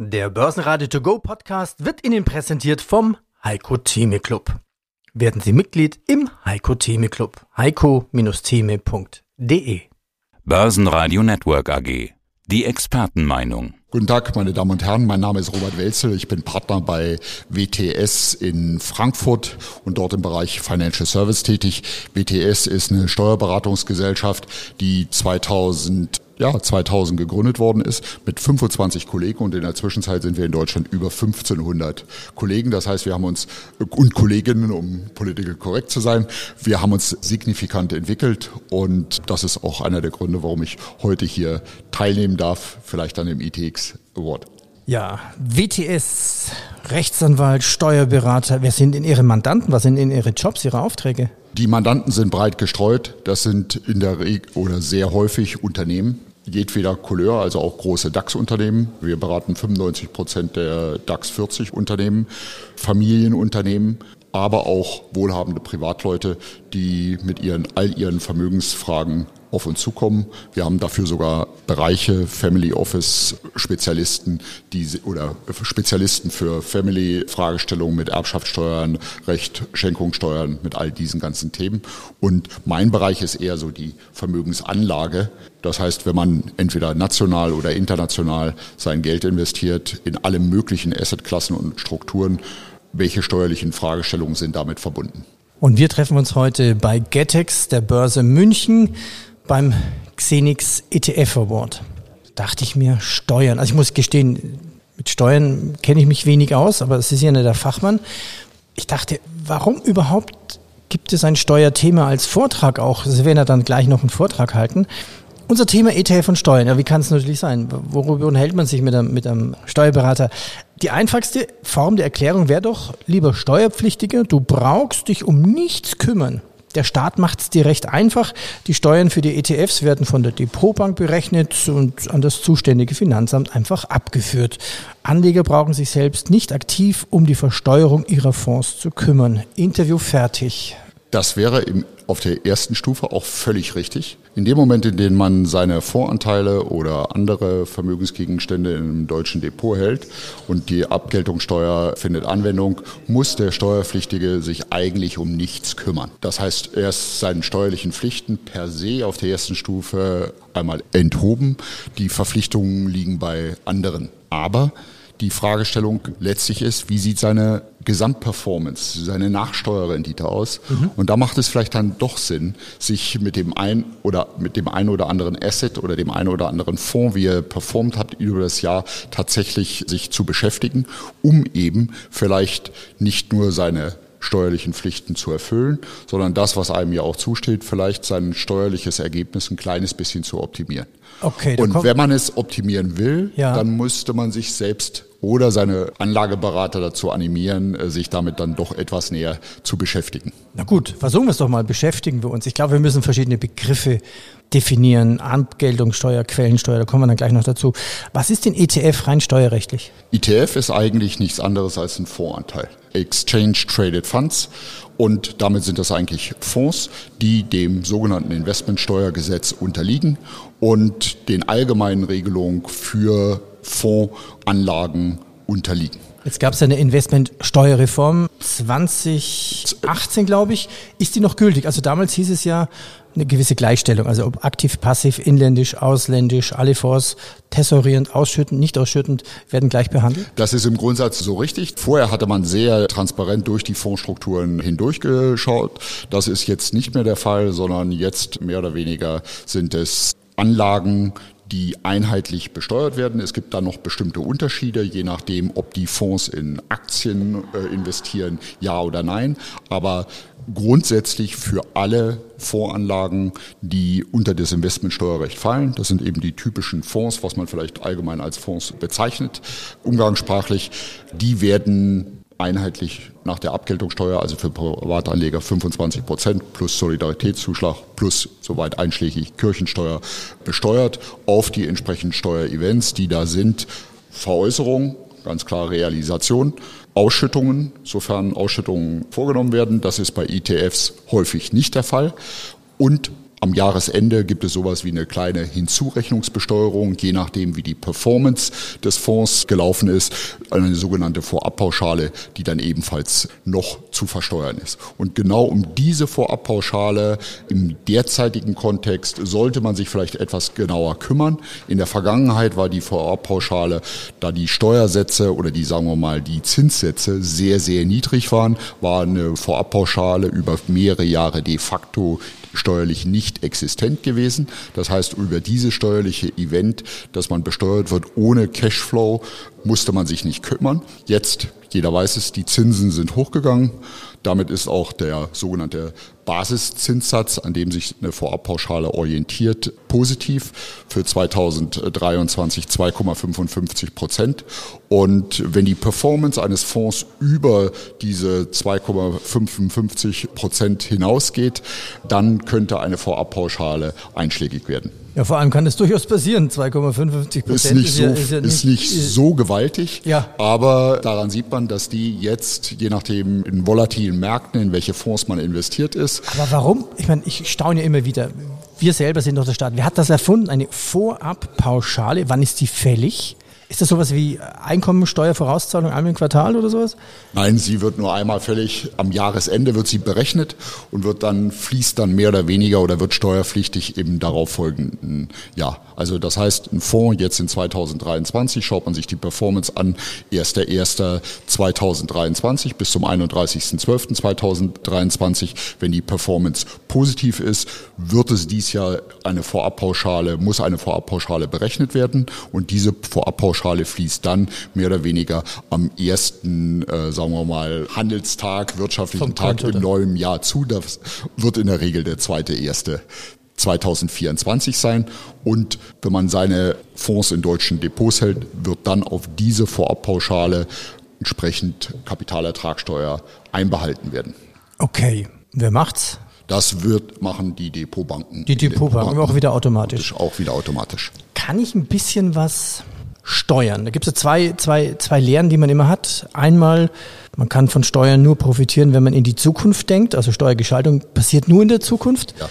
Der Börsenradio To Go Podcast wird Ihnen präsentiert vom Heiko Theme Club. Werden Sie Mitglied im Heiko Theme Club. heiko-theme.de Börsenradio Network AG. Die Expertenmeinung. Guten Tag, meine Damen und Herren. Mein Name ist Robert Welzel. Ich bin Partner bei WTS in Frankfurt und dort im Bereich Financial Service tätig. WTS ist eine Steuerberatungsgesellschaft, die 2000 ja, 2000 gegründet worden ist mit 25 Kollegen und in der Zwischenzeit sind wir in Deutschland über 1500 Kollegen. Das heißt, wir haben uns und Kolleginnen, um political korrekt zu sein, wir haben uns signifikant entwickelt und das ist auch einer der Gründe, warum ich heute hier teilnehmen darf, vielleicht an dem ITX Award. Ja, WTS, Rechtsanwalt, Steuerberater, wer sind denn Ihre Mandanten? Was sind denn Ihre Jobs, Ihre Aufträge? Die Mandanten sind breit gestreut. Das sind in der Regel oder sehr häufig Unternehmen jedweder Couleur, also auch große DAX-Unternehmen. Wir beraten 95 Prozent der DAX 40 Unternehmen, Familienunternehmen, aber auch wohlhabende Privatleute, die mit ihren, all ihren Vermögensfragen auf uns zukommen. Wir haben dafür sogar Bereiche, Family Office Spezialisten, die oder Spezialisten für Family Fragestellungen mit Erbschaftssteuern, Recht, Schenkungssteuern, mit all diesen ganzen Themen. Und mein Bereich ist eher so die Vermögensanlage. Das heißt, wenn man entweder national oder international sein Geld investiert in alle möglichen Assetklassen und Strukturen, welche steuerlichen Fragestellungen sind damit verbunden? Und wir treffen uns heute bei Getex, der Börse München beim Xenix ETF Award. Dachte ich mir, Steuern. Also ich muss gestehen, mit Steuern kenne ich mich wenig aus, aber es ist ja nicht der Fachmann. Ich dachte, warum überhaupt gibt es ein Steuerthema als Vortrag auch? Sie werden ja dann gleich noch einen Vortrag halten. Unser Thema ETF und Steuern. Ja, wie kann es natürlich sein? Worüber unterhält man sich mit einem, mit einem Steuerberater? Die einfachste Form der Erklärung wäre doch, lieber Steuerpflichtiger, du brauchst dich um nichts kümmern. Der Staat macht es dir recht einfach. Die Steuern für die ETFs werden von der Depotbank berechnet und an das zuständige Finanzamt einfach abgeführt. Anleger brauchen sich selbst nicht aktiv um die Versteuerung ihrer Fonds zu kümmern. Interview fertig. Das wäre im auf der ersten Stufe auch völlig richtig. In dem Moment, in dem man seine Voranteile oder andere Vermögensgegenstände im deutschen Depot hält und die Abgeltungssteuer findet Anwendung, muss der Steuerpflichtige sich eigentlich um nichts kümmern. Das heißt, er ist seinen steuerlichen Pflichten per se auf der ersten Stufe einmal enthoben. Die Verpflichtungen liegen bei anderen. Aber die Fragestellung letztlich ist, wie sieht seine Gesamtperformance, seine Nachsteuerrendite aus? Mhm. Und da macht es vielleicht dann doch Sinn, sich mit dem ein oder mit dem einen oder anderen Asset oder dem einen oder anderen Fonds, wie er performt hat über das Jahr, tatsächlich sich zu beschäftigen, um eben vielleicht nicht nur seine steuerlichen Pflichten zu erfüllen, sondern das, was einem ja auch zusteht, vielleicht sein steuerliches Ergebnis ein kleines bisschen zu optimieren. Okay, und wenn man es optimieren will, ja. dann müsste man sich selbst oder seine Anlageberater dazu animieren, äh, sich damit dann doch etwas näher zu beschäftigen. Na gut, versuchen wir es doch mal, beschäftigen wir uns. Ich glaube, wir müssen verschiedene Begriffe definieren, Abgeltungssteuer, Quellensteuer, da kommen wir dann gleich noch dazu. Was ist denn ETF rein steuerrechtlich? ETF ist eigentlich nichts anderes als ein Fondsanteil. Exchange Traded Funds und damit sind das eigentlich Fonds, die dem sogenannten Investmentsteuergesetz unterliegen und den allgemeinen Regelungen für Fondsanlagen unterliegen. Jetzt gab es eine Investmentsteuerreform 2018, glaube ich. Ist die noch gültig? Also damals hieß es ja eine gewisse Gleichstellung, also ob aktiv, passiv, inländisch, ausländisch, alle Fonds tessorierend, ausschüttend, nicht ausschüttend werden gleich behandelt? Das ist im Grundsatz so richtig. Vorher hatte man sehr transparent durch die Fondsstrukturen hindurchgeschaut. Das ist jetzt nicht mehr der Fall, sondern jetzt mehr oder weniger sind es Anlagen, die einheitlich besteuert werden. Es gibt da noch bestimmte Unterschiede, je nachdem, ob die Fonds in Aktien äh, investieren, ja oder nein. Aber grundsätzlich für alle Fondsanlagen, die unter das Investmentsteuerrecht fallen, das sind eben die typischen Fonds, was man vielleicht allgemein als Fonds bezeichnet, umgangssprachlich, die werden einheitlich nach der Abgeltungssteuer, also für Privatanleger 25 Prozent plus Solidaritätszuschlag plus soweit einschlägig Kirchensteuer besteuert auf die entsprechenden Steuerevents, die da sind. Veräußerung, ganz klar Realisation, Ausschüttungen, sofern Ausschüttungen vorgenommen werden. Das ist bei ETFs häufig nicht der Fall. Und Am Jahresende gibt es sowas wie eine kleine Hinzurechnungsbesteuerung, je nachdem wie die Performance des Fonds gelaufen ist, eine sogenannte Vorabpauschale, die dann ebenfalls noch zu versteuern ist. Und genau um diese Vorabpauschale im derzeitigen Kontext sollte man sich vielleicht etwas genauer kümmern. In der Vergangenheit war die Vorabpauschale, da die Steuersätze oder die, sagen wir mal, die Zinssätze sehr, sehr niedrig waren, war eine Vorabpauschale über mehrere Jahre de facto steuerlich nicht existent gewesen. Das heißt, über diese steuerliche Event, dass man besteuert wird ohne Cashflow, musste man sich nicht kümmern. Jetzt, jeder weiß es, die Zinsen sind hochgegangen. Damit ist auch der sogenannte Basiszinssatz, an dem sich eine Vorabpauschale orientiert, positiv für 2023 2,55 Prozent. Und wenn die Performance eines Fonds über diese 2,55 Prozent hinausgeht, dann könnte eine Vorabpauschale einschlägig werden. Ja, vor allem kann es durchaus passieren. 2,55 Prozent ist nicht, so, ja, ist, ja nicht, ist nicht so gewaltig. Ja. Aber daran sieht man, dass die jetzt, je nachdem in volatilen Märkten, in welche Fonds man investiert ist. Aber warum? Ich meine, ich staune immer wieder. Wir selber sind doch der Staat. Wer hat das erfunden? Eine Vorabpauschale. Wann ist die fällig? Ist das sowas wie Einkommensteuervorauszahlung einmal im Quartal oder sowas? Nein, sie wird nur einmal fällig. Am Jahresende wird sie berechnet und wird dann, fließt dann mehr oder weniger oder wird steuerpflichtig im darauffolgenden Jahr. Also das heißt, ein Fonds jetzt in 2023, schaut man sich die Performance an, 1.1.2023 bis zum 31.12.2023. Wenn die Performance positiv ist, wird es dies Jahr eine Vorabpauschale, muss eine Vorabpauschale berechnet werden und diese Vorabpauschale Pauschale fließt dann mehr oder weniger am ersten, äh, sagen wir mal, Handelstag, wirtschaftlichen Tag im neuen Jahr zu. Das wird in der Regel der zweite, erste 2024 sein. Und wenn man seine Fonds in deutschen Depots hält, wird dann auf diese Vorabpauschale entsprechend Kapitalertragssteuer einbehalten werden. Okay, wer macht's? Das wird machen die Depotbanken. Die Depotbanken auch wieder automatisch. Auch wieder automatisch. Kann ich ein bisschen was Steuern. Da gibt es zwei, zwei, zwei Lehren, die man immer hat. Einmal, man kann von Steuern nur profitieren, wenn man in die Zukunft denkt. Also Steuergestaltung passiert nur in der Zukunft. Ja.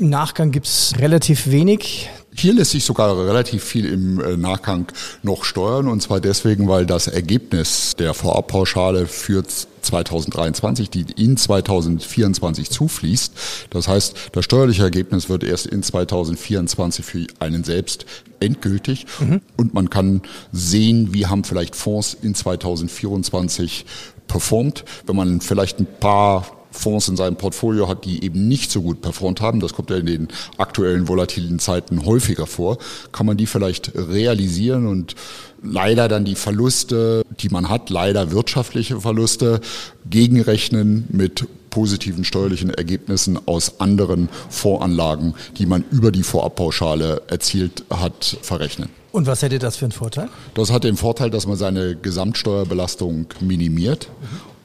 Im Nachgang gibt es relativ wenig. Hier lässt sich sogar relativ viel im äh, Nachgang noch steuern und zwar deswegen, weil das Ergebnis der Vorabpauschale für 2023, die in 2024 zufließt. Das heißt, das steuerliche Ergebnis wird erst in 2024 für einen selbst endgültig mhm. und man kann sehen, wie haben vielleicht Fonds in 2024 performt. Wenn man vielleicht ein paar Fonds in seinem Portfolio hat, die eben nicht so gut performt haben, das kommt ja in den aktuellen volatilen Zeiten häufiger vor, kann man die vielleicht realisieren und leider dann die Verluste, die man hat, leider wirtschaftliche Verluste, gegenrechnen mit positiven steuerlichen Ergebnissen aus anderen Voranlagen, die man über die Vorabpauschale erzielt hat, verrechnen. Und was hätte das für einen Vorteil? Das hat den Vorteil, dass man seine Gesamtsteuerbelastung minimiert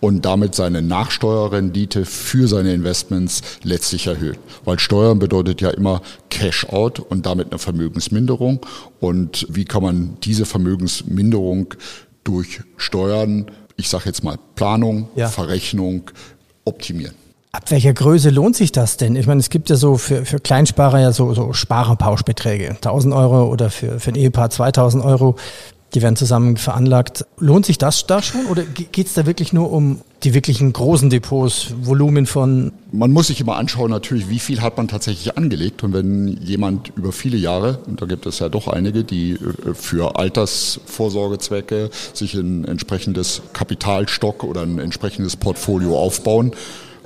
und damit seine Nachsteuerrendite für seine Investments letztlich erhöht. Weil Steuern bedeutet ja immer Cash-out und damit eine Vermögensminderung. Und wie kann man diese Vermögensminderung durch Steuern, ich sage jetzt mal Planung, ja. Verrechnung, optimieren? Ab welcher Größe lohnt sich das denn? Ich meine, es gibt ja so für, für Kleinsparer ja so, so Sparerpauschbeträge. 1000 Euro oder für, für ein Ehepaar 2000 Euro die werden zusammen veranlagt. Lohnt sich das da schon oder geht es da wirklich nur um die wirklichen großen Depots, Volumen von? Man muss sich immer anschauen natürlich, wie viel hat man tatsächlich angelegt. Und wenn jemand über viele Jahre, und da gibt es ja doch einige, die äh, für Altersvorsorgezwecke sich ein entsprechendes Kapitalstock oder ein entsprechendes Portfolio aufbauen,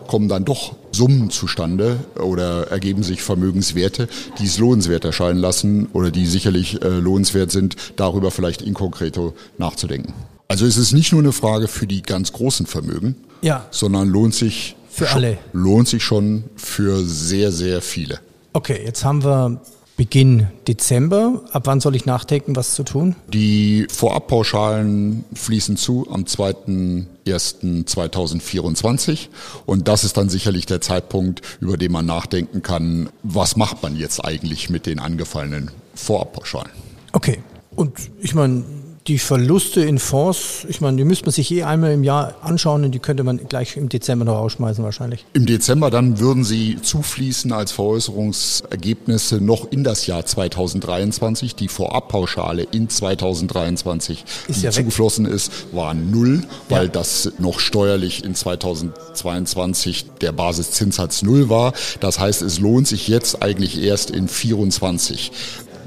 kommen dann doch Summen zustande oder ergeben sich Vermögenswerte, die es lohnenswert erscheinen lassen oder die sicherlich äh, lohnenswert sind, darüber vielleicht in konkreto nachzudenken. Also es ist nicht nur eine Frage für die ganz großen Vermögen, ja. sondern lohnt sich für alle. Lohnt sich schon für sehr, sehr viele. Okay, jetzt haben wir Beginn Dezember. Ab wann soll ich nachdenken, was zu tun? Die Vorabpauschalen fließen zu am 2.1.2024 und das ist dann sicherlich der Zeitpunkt, über den man nachdenken kann, was macht man jetzt eigentlich mit den angefallenen Vorabpauschalen. Okay, und ich meine, die Verluste in Fonds, ich meine, die müsste man sich eh einmal im Jahr anschauen und die könnte man gleich im Dezember noch rausschmeißen wahrscheinlich. Im Dezember dann würden sie zufließen als Veräußerungsergebnisse noch in das Jahr 2023. Die Vorabpauschale in 2023, ist die ja zugeflossen weg. ist, war null, weil ja. das noch steuerlich in 2022 der Basiszinssatz null war. Das heißt, es lohnt sich jetzt eigentlich erst in 24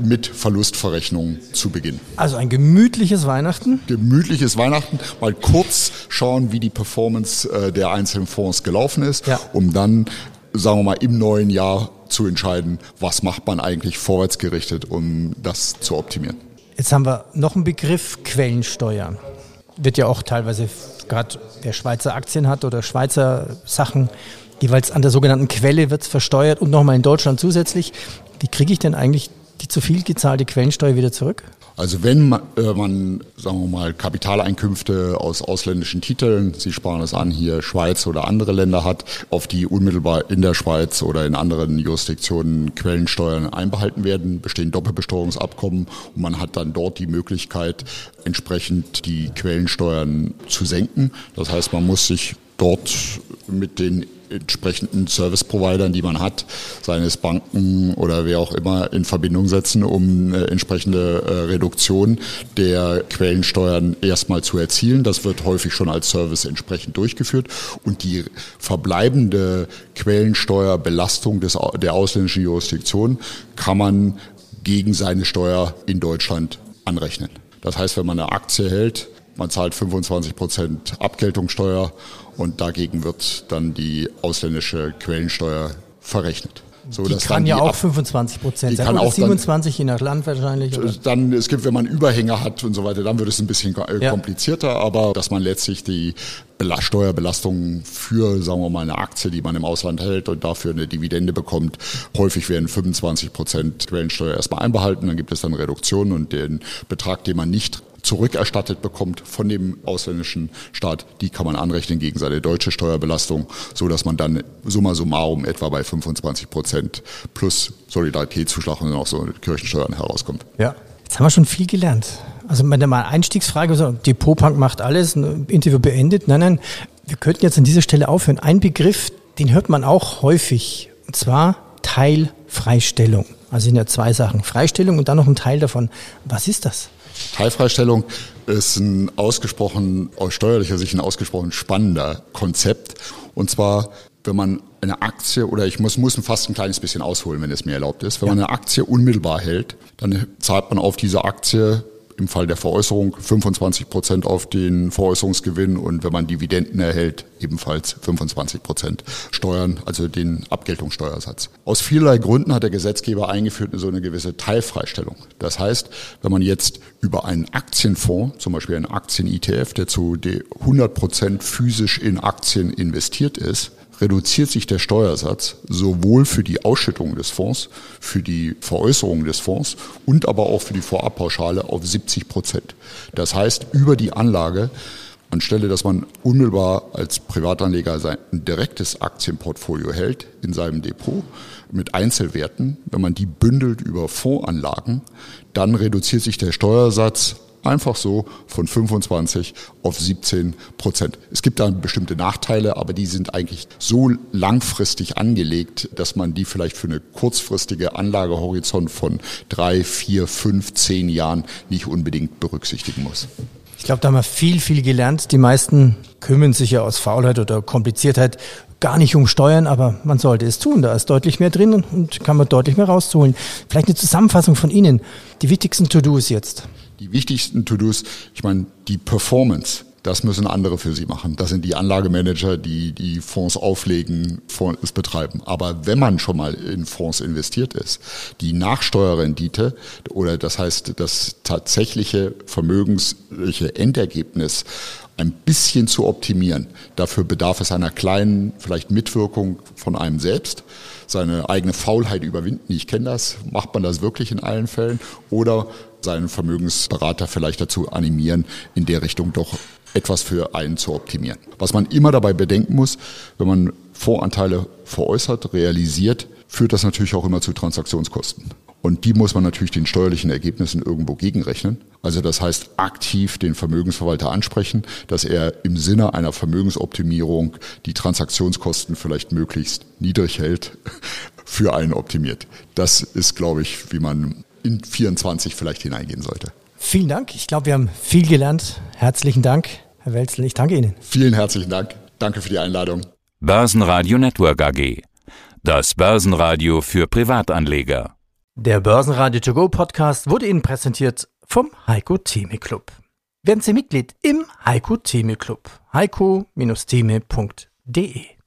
mit Verlustverrechnung zu beginnen. Also ein gemütliches Weihnachten? Gemütliches Weihnachten, mal kurz schauen, wie die Performance äh, der einzelnen Fonds gelaufen ist, ja. um dann, sagen wir mal, im neuen Jahr zu entscheiden, was macht man eigentlich vorwärtsgerichtet, um das zu optimieren. Jetzt haben wir noch einen Begriff Quellensteuer. Wird ja auch teilweise, gerade wer Schweizer Aktien hat oder Schweizer Sachen, jeweils an der sogenannten Quelle wird es versteuert und nochmal in Deutschland zusätzlich. Wie kriege ich denn eigentlich die zu viel gezahlte Quellensteuer wieder zurück? Also wenn man, äh, man, sagen wir mal, Kapitaleinkünfte aus ausländischen Titeln, Sie sparen es an, hier Schweiz oder andere Länder hat, auf die unmittelbar in der Schweiz oder in anderen Jurisdiktionen Quellensteuern einbehalten werden, bestehen Doppelbesteuerungsabkommen und man hat dann dort die Möglichkeit, entsprechend die Quellensteuern zu senken. Das heißt, man muss sich dort mit den entsprechenden Service-Providern, die man hat, seines Banken oder wer auch immer, in Verbindung setzen, um äh, entsprechende äh, Reduktion der Quellensteuern erstmal zu erzielen. Das wird häufig schon als Service entsprechend durchgeführt. Und die verbleibende Quellensteuerbelastung des, der ausländischen Jurisdiktion kann man gegen seine Steuer in Deutschland anrechnen. Das heißt, wenn man eine Aktie hält, man zahlt 25 Prozent Abgeltungssteuer und dagegen wird dann die ausländische Quellensteuer verrechnet. So, die kann ja auch 25 Prozent sein. Kann auch 27 dann, je nach Land wahrscheinlich. Oder? Dann, es gibt, wenn man Überhänge hat und so weiter, dann wird es ein bisschen äh, ja. komplizierter, aber dass man letztlich die Steuerbelastung für, sagen wir mal, eine Aktie, die man im Ausland hält und dafür eine Dividende bekommt, häufig werden 25 Prozent Quellensteuer erstmal einbehalten, dann gibt es dann Reduktionen und den Betrag, den man nicht zurückerstattet bekommt von dem ausländischen Staat, die kann man anrechnen gegen seine deutsche Steuerbelastung, so dass man dann summa summarum etwa bei 25 Prozent plus Solidaritätszuschlag und auch so Kirchensteuern herauskommt. Ja, jetzt haben wir schon viel gelernt. Also meine mal Einstiegsfrage, so, Depotbank macht alles, ein Interview beendet. Nein, nein, wir könnten jetzt an dieser Stelle aufhören. Ein Begriff, den hört man auch häufig, und zwar Teilfreistellung. Also sind ja zwei Sachen, Freistellung und dann noch ein Teil davon. Was ist das? Teilfreistellung ist ein ausgesprochen, aus steuerlicher Sicht ein ausgesprochen spannender Konzept. Und zwar, wenn man eine Aktie, oder ich muss, muss fast ein kleines bisschen ausholen, wenn es mir erlaubt ist, wenn ja. man eine Aktie unmittelbar hält, dann zahlt man auf diese Aktie im Fall der Veräußerung 25 Prozent auf den Veräußerungsgewinn und wenn man Dividenden erhält, ebenfalls 25 Prozent Steuern, also den Abgeltungssteuersatz. Aus vielerlei Gründen hat der Gesetzgeber eingeführt so eine gewisse Teilfreistellung. Das heißt, wenn man jetzt über einen Aktienfonds, zum Beispiel einen Aktien-ETF, der zu 100 Prozent physisch in Aktien investiert ist, reduziert sich der Steuersatz sowohl für die Ausschüttung des Fonds, für die Veräußerung des Fonds und aber auch für die Vorabpauschale auf 70 Prozent. Das heißt, über die Anlage Anstelle, dass man unmittelbar als Privatanleger sein direktes Aktienportfolio hält in seinem Depot mit Einzelwerten, wenn man die bündelt über Fondsanlagen, dann reduziert sich der Steuersatz Einfach so von 25 auf 17 Prozent. Es gibt da bestimmte Nachteile, aber die sind eigentlich so langfristig angelegt, dass man die vielleicht für eine kurzfristige Anlagehorizont von drei, vier, fünf, zehn Jahren nicht unbedingt berücksichtigen muss. Ich glaube, da haben wir viel, viel gelernt. Die meisten kümmern sich ja aus Faulheit oder Kompliziertheit gar nicht um Steuern, aber man sollte es tun. Da ist deutlich mehr drin und kann man deutlich mehr rausholen. Vielleicht eine Zusammenfassung von Ihnen. Die wichtigsten To-Dos jetzt die wichtigsten To-Dos, ich meine, die Performance, das müssen andere für Sie machen. Das sind die Anlagemanager, die die Fonds auflegen, Fonds betreiben. Aber wenn man schon mal in Fonds investiert ist, die Nachsteuerrendite oder das heißt das tatsächliche vermögensliche Endergebnis ein bisschen zu optimieren. Dafür bedarf es einer kleinen, vielleicht Mitwirkung von einem selbst, seine eigene Faulheit überwinden. Ich kenne das. Macht man das wirklich in allen Fällen? Oder seinen Vermögensberater vielleicht dazu animieren, in der Richtung doch etwas für einen zu optimieren. Was man immer dabei bedenken muss, wenn man Voranteile veräußert, realisiert, führt das natürlich auch immer zu Transaktionskosten. Und die muss man natürlich den steuerlichen Ergebnissen irgendwo gegenrechnen. Also das heißt, aktiv den Vermögensverwalter ansprechen, dass er im Sinne einer Vermögensoptimierung die Transaktionskosten vielleicht möglichst niedrig hält, für einen optimiert. Das ist, glaube ich, wie man in 24 vielleicht hineingehen sollte. Vielen Dank. Ich glaube, wir haben viel gelernt. Herzlichen Dank, Herr Welzel. Ich danke Ihnen. Vielen herzlichen Dank. Danke für die Einladung. Börsenradio Network AG. Das Börsenradio für Privatanleger. Der Börsenradio To Go Podcast wurde Ihnen präsentiert vom Heiko Theme Club. Werden Sie Mitglied im Heiko Theme Club. heiko-theme.de